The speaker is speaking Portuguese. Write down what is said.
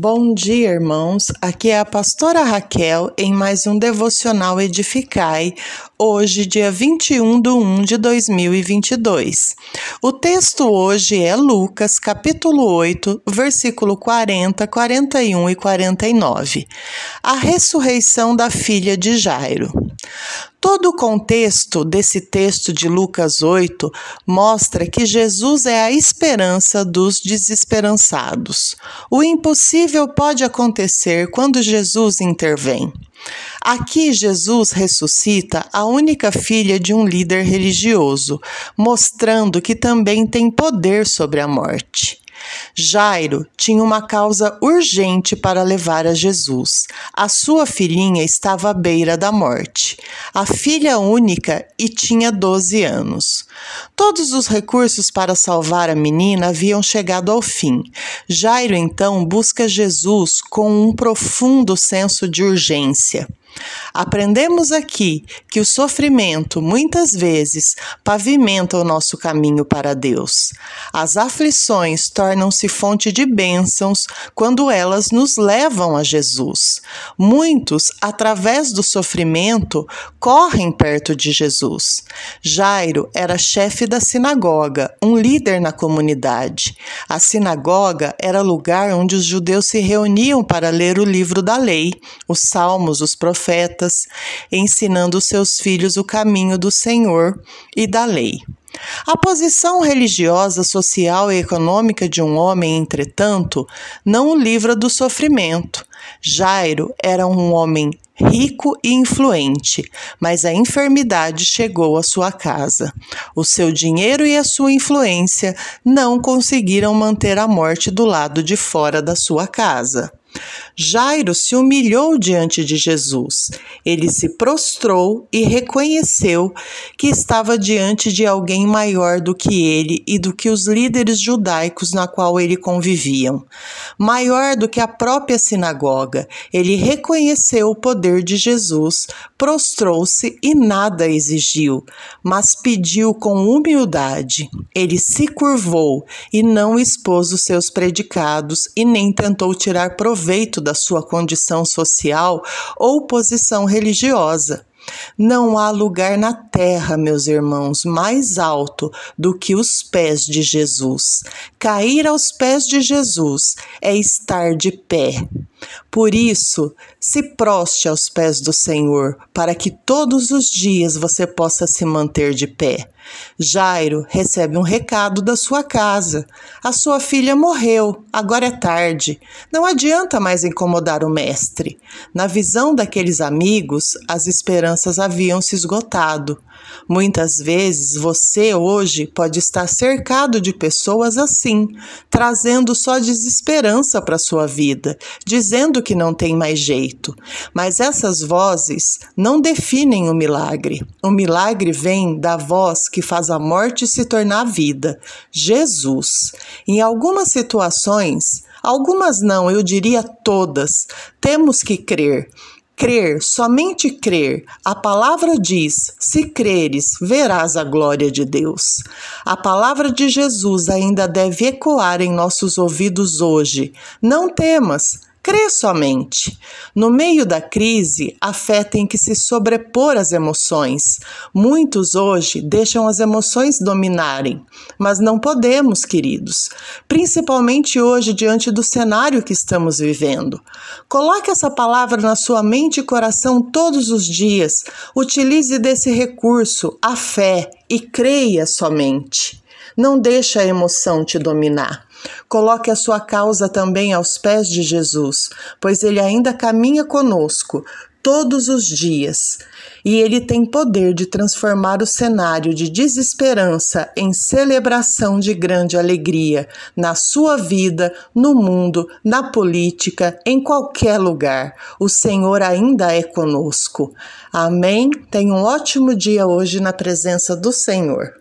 Bom dia, irmãos. Aqui é a pastora Raquel em mais um devocional Edificai, hoje, dia 21 de 1 de 2022. O texto hoje é Lucas, capítulo 8, versículo 40, 41 e 49. A ressurreição da filha de Jairo. Todo o contexto desse texto de Lucas 8 mostra que Jesus é a esperança dos desesperançados. O impossível pode acontecer quando Jesus intervém. Aqui, Jesus ressuscita a única filha de um líder religioso, mostrando que também tem poder sobre a morte. Jairo tinha uma causa urgente para levar a Jesus. A sua filhinha estava à beira da morte, a filha única e tinha 12 anos. Todos os recursos para salvar a menina haviam chegado ao fim. Jairo então busca Jesus com um profundo senso de urgência. Aprendemos aqui que o sofrimento muitas vezes pavimenta o nosso caminho para Deus. As aflições tornam-se fonte de bênçãos quando elas nos levam a Jesus. Muitos, através do sofrimento, correm perto de Jesus. Jairo era chefe da sinagoga, um líder na comunidade. A sinagoga era lugar onde os judeus se reuniam para ler o livro da lei, os salmos, os profetas profetas, ensinando seus filhos o caminho do Senhor e da lei. A posição religiosa, social e econômica de um homem, entretanto, não o livra do sofrimento. Jairo era um homem rico e influente, mas a enfermidade chegou à sua casa. O seu dinheiro e a sua influência não conseguiram manter a morte do lado de fora da sua casa. Jairo se humilhou diante de Jesus. Ele se prostrou e reconheceu que estava diante de alguém maior do que ele e do que os líderes judaicos na qual ele conviviam. Maior do que a própria sinagoga, ele reconheceu o poder de Jesus, prostrou-se e nada exigiu, mas pediu com humildade. Ele se curvou e não expôs os seus predicados e nem tentou tirar proveito da sua condição social ou posição religiosa. Não há lugar na terra, meus irmãos, mais alto do que os pés de Jesus. Cair aos pés de Jesus é estar de pé. Por isso, se proste aos pés do Senhor, para que todos os dias você possa se manter de pé. Jairo recebe um recado da sua casa. A sua filha morreu, agora é tarde. Não adianta mais incomodar o mestre. Na visão daqueles amigos, as esperanças haviam se esgotado. Muitas vezes você hoje pode estar cercado de pessoas assim, trazendo só desesperança para sua vida, dizendo que não tem mais jeito. Mas essas vozes não definem o milagre. O milagre vem da voz que faz a morte se tornar vida, Jesus. Em algumas situações, algumas não, eu diria todas, temos que crer Crer, somente crer. A palavra diz: se creres, verás a glória de Deus. A palavra de Jesus ainda deve ecoar em nossos ouvidos hoje. Não temas, Crê somente. No meio da crise, a fé tem que se sobrepor às emoções. Muitos hoje deixam as emoções dominarem, mas não podemos, queridos, principalmente hoje diante do cenário que estamos vivendo. Coloque essa palavra na sua mente e coração todos os dias. Utilize desse recurso, a fé, e creia somente. Não deixe a emoção te dominar. Coloque a sua causa também aos pés de Jesus, pois ele ainda caminha conosco todos os dias e ele tem poder de transformar o cenário de desesperança em celebração de grande alegria na sua vida, no mundo, na política, em qualquer lugar. O Senhor ainda é conosco. Amém. Tenha um ótimo dia hoje na presença do Senhor.